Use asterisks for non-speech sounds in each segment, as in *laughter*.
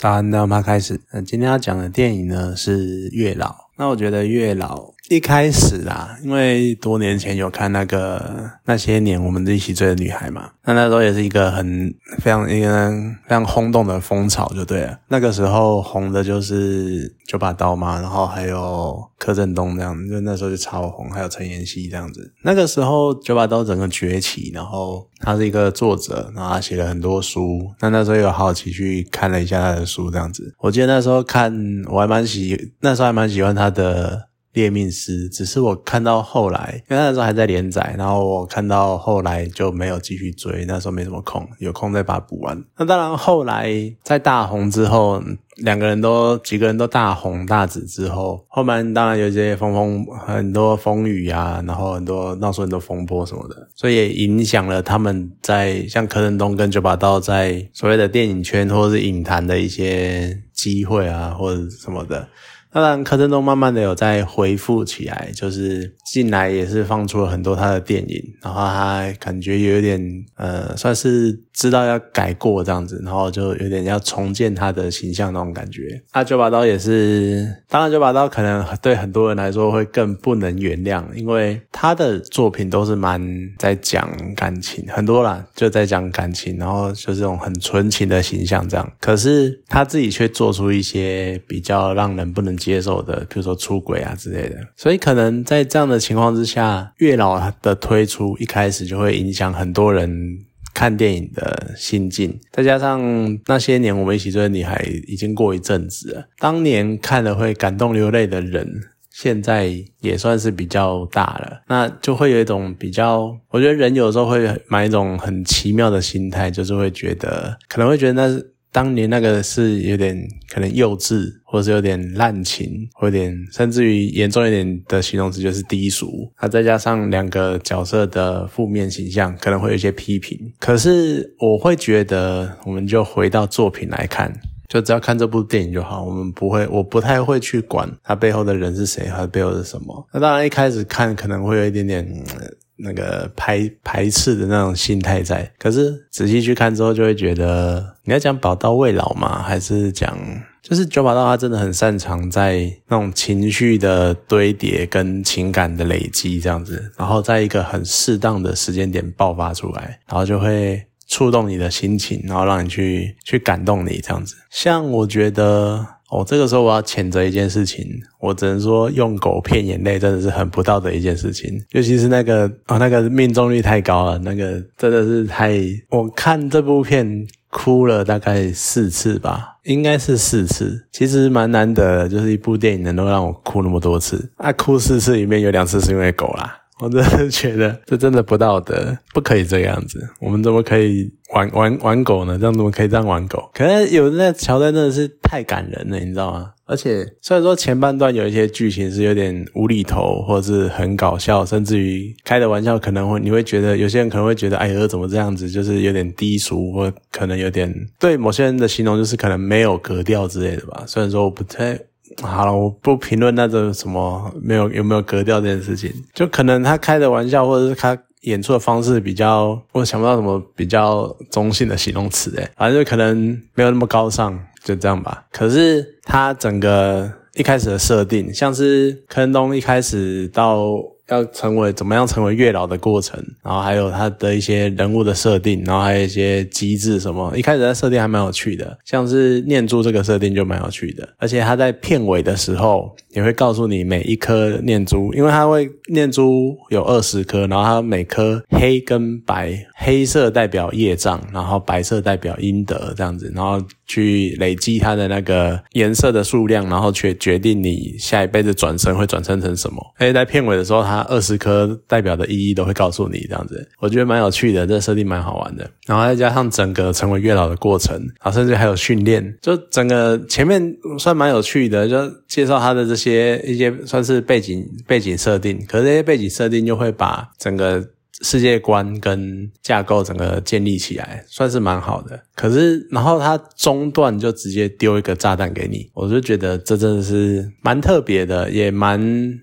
早安，那我们开始。那，今天要讲的电影呢是《月老》。那我觉得《月老》一开始啦，因为多年前有看那个那些年我们一起追的女孩嘛，那那时候也是一个很非常一个非常轰动的风潮，就对了。那个时候红的就是九把刀嘛，然后还有柯震东这样，就那时候就超红，还有陈妍希这样子。那个时候九把刀整个崛起，然后他是一个作者，然后他写了很多书。那那时候有好奇去看了一下他的书，这样子。我记得那时候看我还蛮喜，那时候还蛮喜欢他的。猎命师，只是我看到后来，因为那时候还在连载，然后我看到后来就没有继续追，那时候没什么空，有空再把它补完。那当然，后来在大红之后，两个人都几个人都大红大紫之后，后面当然有些风风很多风雨啊，然后很多闹出很多风波什么的，所以也影响了他们在像柯震东跟九把刀在所谓的电影圈或者是影坛的一些机会啊，或者什么的。当然，柯震东慢慢的有在恢复起来，就是近来也是放出了很多他的电影，然后他感觉有点呃，算是知道要改过这样子，然后就有点要重建他的形象那种感觉。啊，九把刀也是，当然九把刀可能对很多人来说会更不能原谅，因为他的作品都是蛮在讲感情，很多啦就在讲感情，然后就这种很纯情的形象这样，可是他自己却做出一些比较让人不能。接受的，比如说出轨啊之类的，所以可能在这样的情况之下，月老的推出一开始就会影响很多人看电影的心境。再加上那些年我们一起追的女孩已经过一阵子了，当年看了会感动流泪的人，现在也算是比较大了，那就会有一种比较，我觉得人有时候会买一种很奇妙的心态，就是会觉得可能会觉得那是。当年那个是有点可能幼稚，或者是有点滥情，或有点甚至于严重一点的形容词就是低俗。那再加上两个角色的负面形象，可能会有一些批评。可是我会觉得，我们就回到作品来看，就只要看这部电影就好。我们不会，我不太会去管他背后的人是谁，他背后是什么。那当然一开始看可能会有一点点。那个排排斥的那种心态在，可是仔细去看之后，就会觉得你要讲宝刀未老嘛，还是讲就是九把刀他真的很擅长在那种情绪的堆叠跟情感的累积这样子，然后在一个很适当的时间点爆发出来，然后就会触动你的心情，然后让你去去感动你这样子。像我觉得。哦，这个时候我要谴责一件事情，我只能说用狗骗眼泪真的是很不道德一件事情，尤其是那个哦，那个命中率太高了，那个真的是太……我看这部片哭了大概四次吧，应该是四次，其实蛮难得，就是一部电影能够让我哭那么多次，啊，哭四次里面有两次是因为狗啦。我真的觉得 *laughs* 这真的不道德，不可以这样子。我们怎么可以玩玩玩狗呢？这样怎么可以这样玩狗？可能有那桥段真的是太感人了，你知道吗？而且虽然说前半段有一些剧情是有点无厘头，或者是很搞笑，甚至于开的玩笑可能会你会觉得有些人可能会觉得哎呀怎么这样子，就是有点低俗，或可能有点对某些人的形容就是可能没有格调之类的吧。虽然说我不太。好了，我不评论那种什么没有有没有格调这件事情，就可能他开的玩笑，或者是他演出的方式比较，我想不到什么比较中性的形容词哎，反正就可能没有那么高尚，就这样吧。可是他整个一开始的设定，像是柯震东一开始到。要成为怎么样成为月老的过程，然后还有他的一些人物的设定，然后还有一些机制什么，一开始的设定还蛮有趣的，像是念珠这个设定就蛮有趣的，而且他在片尾的时候也会告诉你每一颗念珠，因为他会念珠有二十颗，然后它每颗黑跟白，黑色代表业障，然后白色代表阴德这样子，然后去累积它的那个颜色的数量，然后去决定你下一辈子转生会转生成什么。而且在片尾的时候，他二十颗代表的意义都会告诉你，这样子，我觉得蛮有趣的，这设定蛮好玩的。然后再加上整个成为月老的过程，啊，甚至还有训练，就整个前面算蛮有趣的，就介绍他的这些一些算是背景背景设定。可是这些背景设定就会把整个世界观跟架构整个建立起来，算是蛮好的。可是，然后他中段就直接丢一个炸弹给你，我就觉得这真的是蛮特别的，也蛮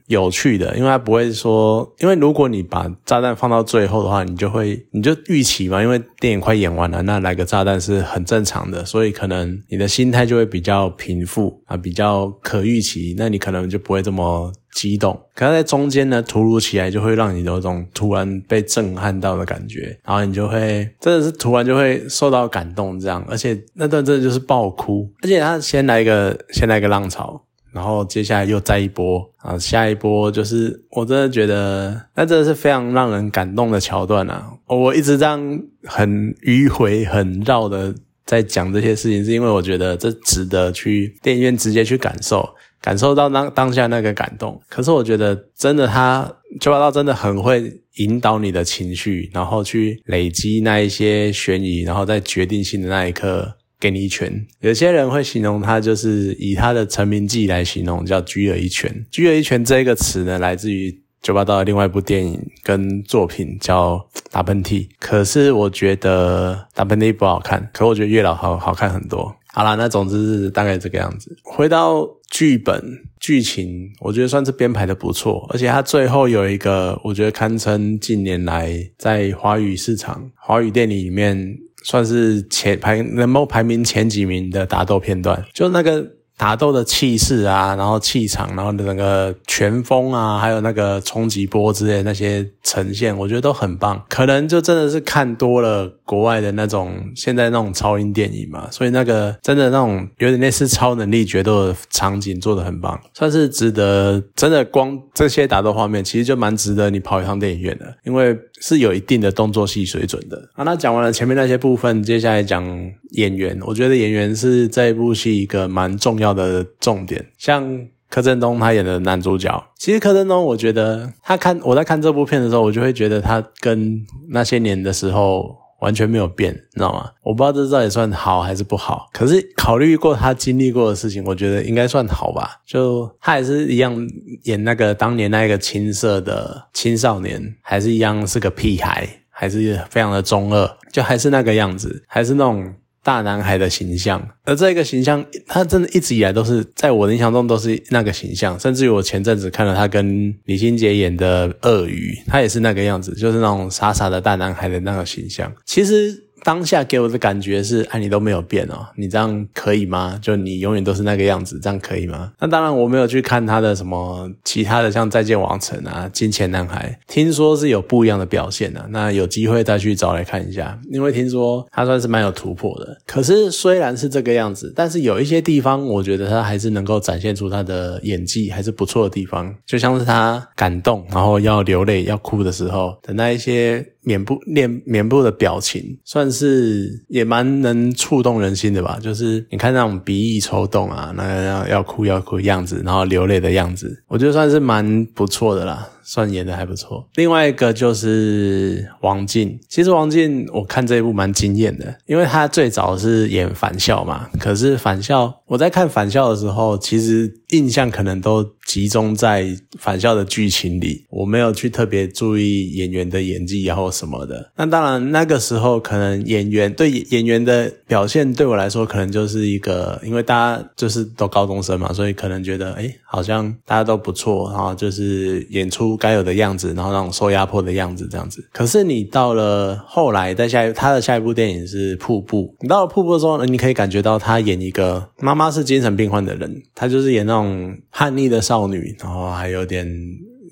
有趣的。因为他不会说，因为如果你把炸弹放到最后的话，你就会你就预期嘛，因为电影快演完了，那来个炸弹是很正常的，所以可能你的心态就会比较平复啊，比较可预期，那你可能就不会这么。激动，可是在中间呢，突如其来就会让你有种突然被震撼到的感觉，然后你就会真的是突然就会受到感动这样，而且那段真的就是爆哭，而且他先来一个先来一个浪潮，然后接下来又再一波。啊，下一波就是我真的觉得那真的是非常让人感动的桥段啊！我一直这样很迂回、很绕的在讲这些事情，是因为我觉得这值得去电影院直接去感受。感受到当当下那个感动，可是我觉得真的他九把刀真的很会引导你的情绪，然后去累积那一些悬疑，然后在决定性的那一刻给你一拳。有些人会形容他就是以他的成名记来形容，叫“狙了一拳”。狙了一拳这一个词呢，来自于九把刀的另外一部电影跟作品叫《打喷嚏》。可是我觉得《打喷嚏》不好看，可我觉得《月老》好好看很多。好啦，那总之是大概这个样子。回到剧本剧情，我觉得算是编排的不错，而且它最后有一个，我觉得堪称近年来在华语市场、华语电影里面算是前排能够排名前几名的打斗片段，就那个。打斗的气势啊，然后气场，然后整个拳风啊，还有那个冲击波之类那些呈现，我觉得都很棒。可能就真的是看多了国外的那种现在那种超英电影嘛，所以那个真的那种有点类似超能力决斗的场景做的很棒，算是值得。真的光这些打斗画面，其实就蛮值得你跑一趟电影院的，因为是有一定的动作戏水准的。啊，那讲完了前面那些部分，接下来讲演员，我觉得演员是这一部戏一个蛮重要要。的重点，像柯震东他演的男主角，其实柯震东，我觉得他看我在看这部片的时候，我就会觉得他跟那些年的时候完全没有变，你知道吗？我不知道这到底算好还是不好。可是考虑过他经历过的事情，我觉得应该算好吧。就他也是一样演那个当年那个青涩的青少年，还是一样是个屁孩，还是非常的中二，就还是那个样子，还是那种。大男孩的形象，而这个形象，他真的一直以来都是在我的印象中都是那个形象，甚至于我前阵子看了他跟李心洁演的《鳄鱼》，他也是那个样子，就是那种傻傻的大男孩的那个形象。其实。当下给我的感觉是，哎，你都没有变哦，你这样可以吗？就你永远都是那个样子，这样可以吗？那当然，我没有去看他的什么其他的，像《再见王城》啊，《金钱男孩》，听说是有不一样的表现的。那有机会再去找来看一下，因为听说他算是蛮有突破的。可是虽然是这个样子，但是有一些地方，我觉得他还是能够展现出他的演技还是不错的地方，就像是他感动，然后要流泪、要哭的时候的那一些。面部、脸、面部的表情，算是也蛮能触动人心的吧。就是你看那种鼻翼抽动啊，那要要哭要哭样子，然后流泪的样子，我觉得算是蛮不错的啦。算演的还不错。另外一个就是王静，其实王静我看这一部蛮惊艳的，因为他最早是演返校嘛。可是返校，我在看返校的时候，其实印象可能都集中在返校的剧情里，我没有去特别注意演员的演技然后什么的。那当然那个时候可能演员对演员的表现对我来说，可能就是一个，因为大家就是都高中生嘛，所以可能觉得哎，好像大家都不错，然后就是演出。该有的样子，然后那种受压迫的样子，这样子。可是你到了后来，在下一他的下一部电影是《瀑布》，你到了《瀑布》的时候，你可以感觉到他演一个妈妈是精神病患的人，他就是演那种叛逆的少女，然后还有点。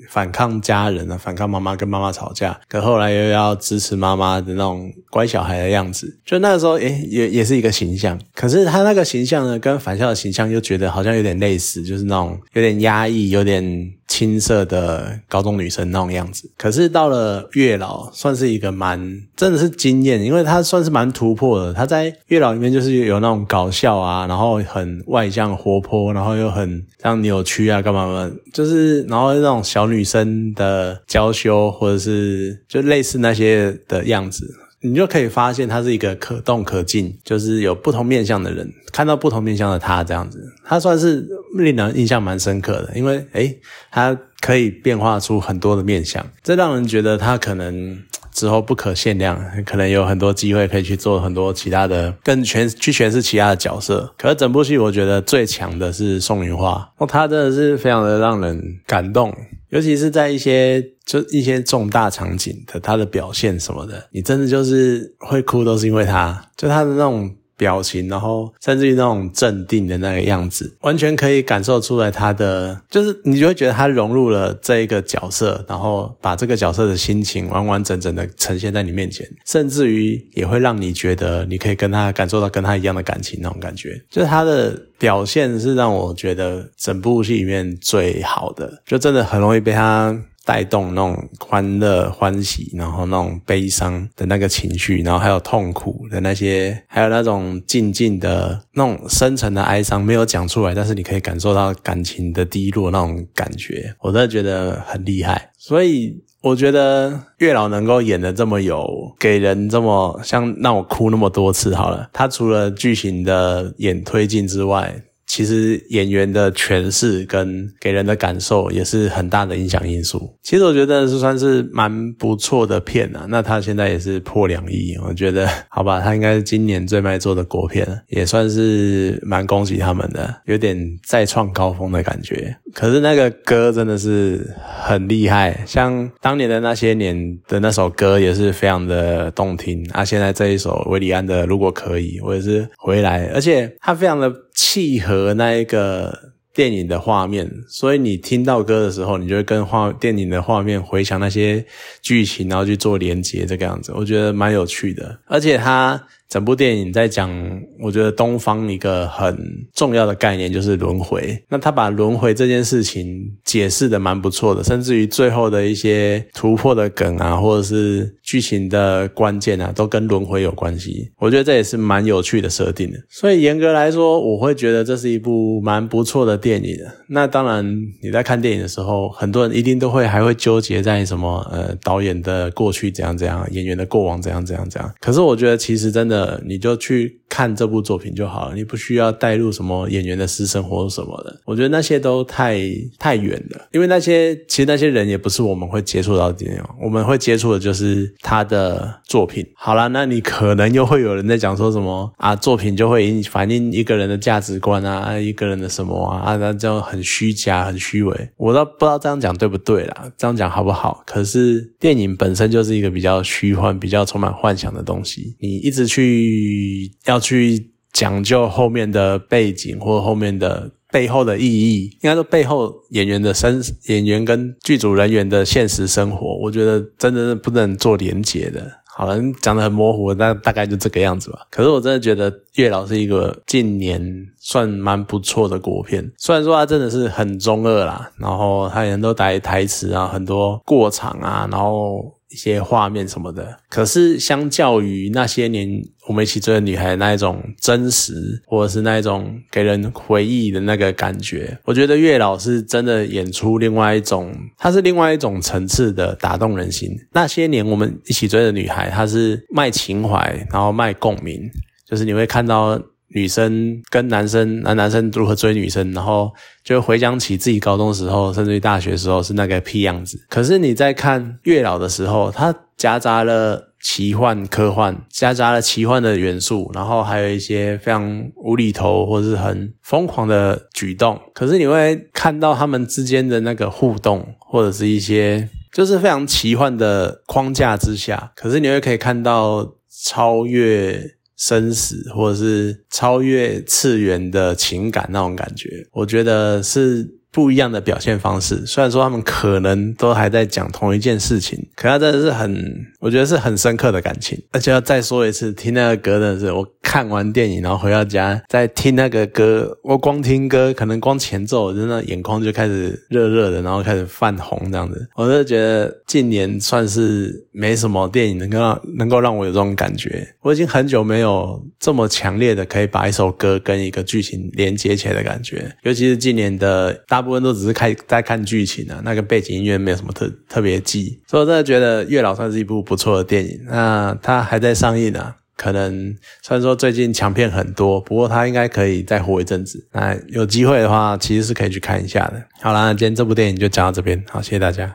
反抗家人啊，反抗妈妈，跟妈妈吵架，可后来又要支持妈妈的那种乖小孩的样子，就那个时候，诶，也也是一个形象。可是他那个形象呢，跟返校的形象又觉得好像有点类似，就是那种有点压抑、有点青涩的高中女生那种样子。可是到了月老，算是一个蛮真的是惊艳，因为他算是蛮突破的。他在月老里面就是有那种搞笑啊，然后很外向活泼，然后又很像扭曲啊，干嘛嘛，就是然后那种小。女生的娇羞，或者是就类似那些的样子，你就可以发现他是一个可动可静，就是有不同面相的人，看到不同面相的他这样子，他算是令人印象蛮深刻的，因为诶，他可以变化出很多的面相，这让人觉得他可能之后不可限量，可能有很多机会可以去做很多其他的，更全去诠释其他的角色。可是整部戏我觉得最强的是宋云花，哦，他真的是非常的让人感动，尤其是在一些就一些重大场景的他的表现什么的，你真的就是会哭，都是因为他，就他的那种。表情，然后甚至于那种镇定的那个样子，完全可以感受出来他的，就是你就会觉得他融入了这一个角色，然后把这个角色的心情完完整整的呈现在你面前，甚至于也会让你觉得你可以跟他感受到跟他一样的感情那种感觉，就是他的表现是让我觉得整部戏里面最好的，就真的很容易被他。带动那种欢乐、欢喜，然后那种悲伤的那个情绪，然后还有痛苦的那些，还有那种静静的那种深沉的哀伤，没有讲出来，但是你可以感受到感情的低落那种感觉，我真的觉得很厉害。所以我觉得月老能够演的这么有，给人这么像让我哭那么多次，好了，他除了剧情的演推进之外。其实演员的诠释跟给人的感受也是很大的影响因素。其实我觉得是算是蛮不错的片啊。那他现在也是破两亿，我觉得好吧，他应该是今年最卖座的国片，也算是蛮恭喜他们的，有点再创高峰的感觉。可是那个歌真的是很厉害，像当年的那些年的那首歌也是非常的动听啊。现在这一首韦礼安的《如果可以》，我也是回来，而且他非常的契合那一个。电影的画面，所以你听到歌的时候，你就会跟画电影的画面回想那些剧情，然后去做连接，这个样子，我觉得蛮有趣的。而且它整部电影在讲，我觉得东方一个很重要的概念就是轮回。那他把轮回这件事情解释的蛮不错的，甚至于最后的一些突破的梗啊，或者是剧情的关键啊，都跟轮回有关系。我觉得这也是蛮有趣的设定的。所以严格来说，我会觉得这是一部蛮不错的。电影的那当然，你在看电影的时候，很多人一定都会还会纠结在什么呃导演的过去怎样怎样，演员的过往怎样怎样怎样。可是我觉得其实真的，你就去看这部作品就好了，你不需要带入什么演员的私生活什么的。我觉得那些都太太远了，因为那些其实那些人也不是我们会接触到的，我们会接触的就是他的作品。好了，那你可能又会有人在讲说什么啊，作品就会反映一个人的价值观啊，啊一个人的什么啊。那就很虚假、很虚伪，我倒不知道这样讲对不对啦，这样讲好不好？可是电影本身就是一个比较虚幻、比较充满幻想的东西，你一直去要要去讲究后面的背景或后面的背后的意义，应该说背后演员的生演员跟剧组人员的现实生活，我觉得真的是不能做连结的。好了，讲的很模糊，那大概就这个样子吧。可是我真的觉得月老是一个近年算蛮不错的国片，虽然说它真的是很中二啦，然后它很多台台词啊，很多过场啊，然后。一些画面什么的，可是相较于那些年我们一起追的女孩那一种真实，或者是那一种给人回忆的那个感觉，我觉得月老是真的演出另外一种，它是另外一种层次的打动人心。那些年我们一起追的女孩，她是卖情怀，然后卖共鸣，就是你会看到。女生跟男生，男男生如何追女生，然后就回想起自己高中时候，甚至于大学时候是那个屁样子。可是你在看月老的时候，它夹杂了奇幻、科幻，夹杂了奇幻的元素，然后还有一些非常无厘头或是很疯狂的举动。可是你会看到他们之间的那个互动，或者是一些就是非常奇幻的框架之下，可是你会可以看到超越。生死，或者是超越次元的情感那种感觉，我觉得是。不一样的表现方式，虽然说他们可能都还在讲同一件事情，可他真的是很，我觉得是很深刻的感情。而且要再说一次，听那个歌真的是，我看完电影然后回到家再听那个歌，我光听歌，可能光前奏，真的眼眶就开始热热的，然后开始泛红这样子。我就觉得近年算是没什么电影能够让能够让我有这种感觉。我已经很久没有这么强烈的可以把一首歌跟一个剧情连接起来的感觉，尤其是今年的大。部分都只是看在看剧情啊，那个背景音乐没有什么特特别记，所以我真的觉得《月老》算是一部不错的电影。那它还在上映啊，可能虽然说最近强片很多，不过它应该可以再活一阵子。那有机会的话，其实是可以去看一下的。好啦，那今天这部电影就讲到这边，好，谢谢大家。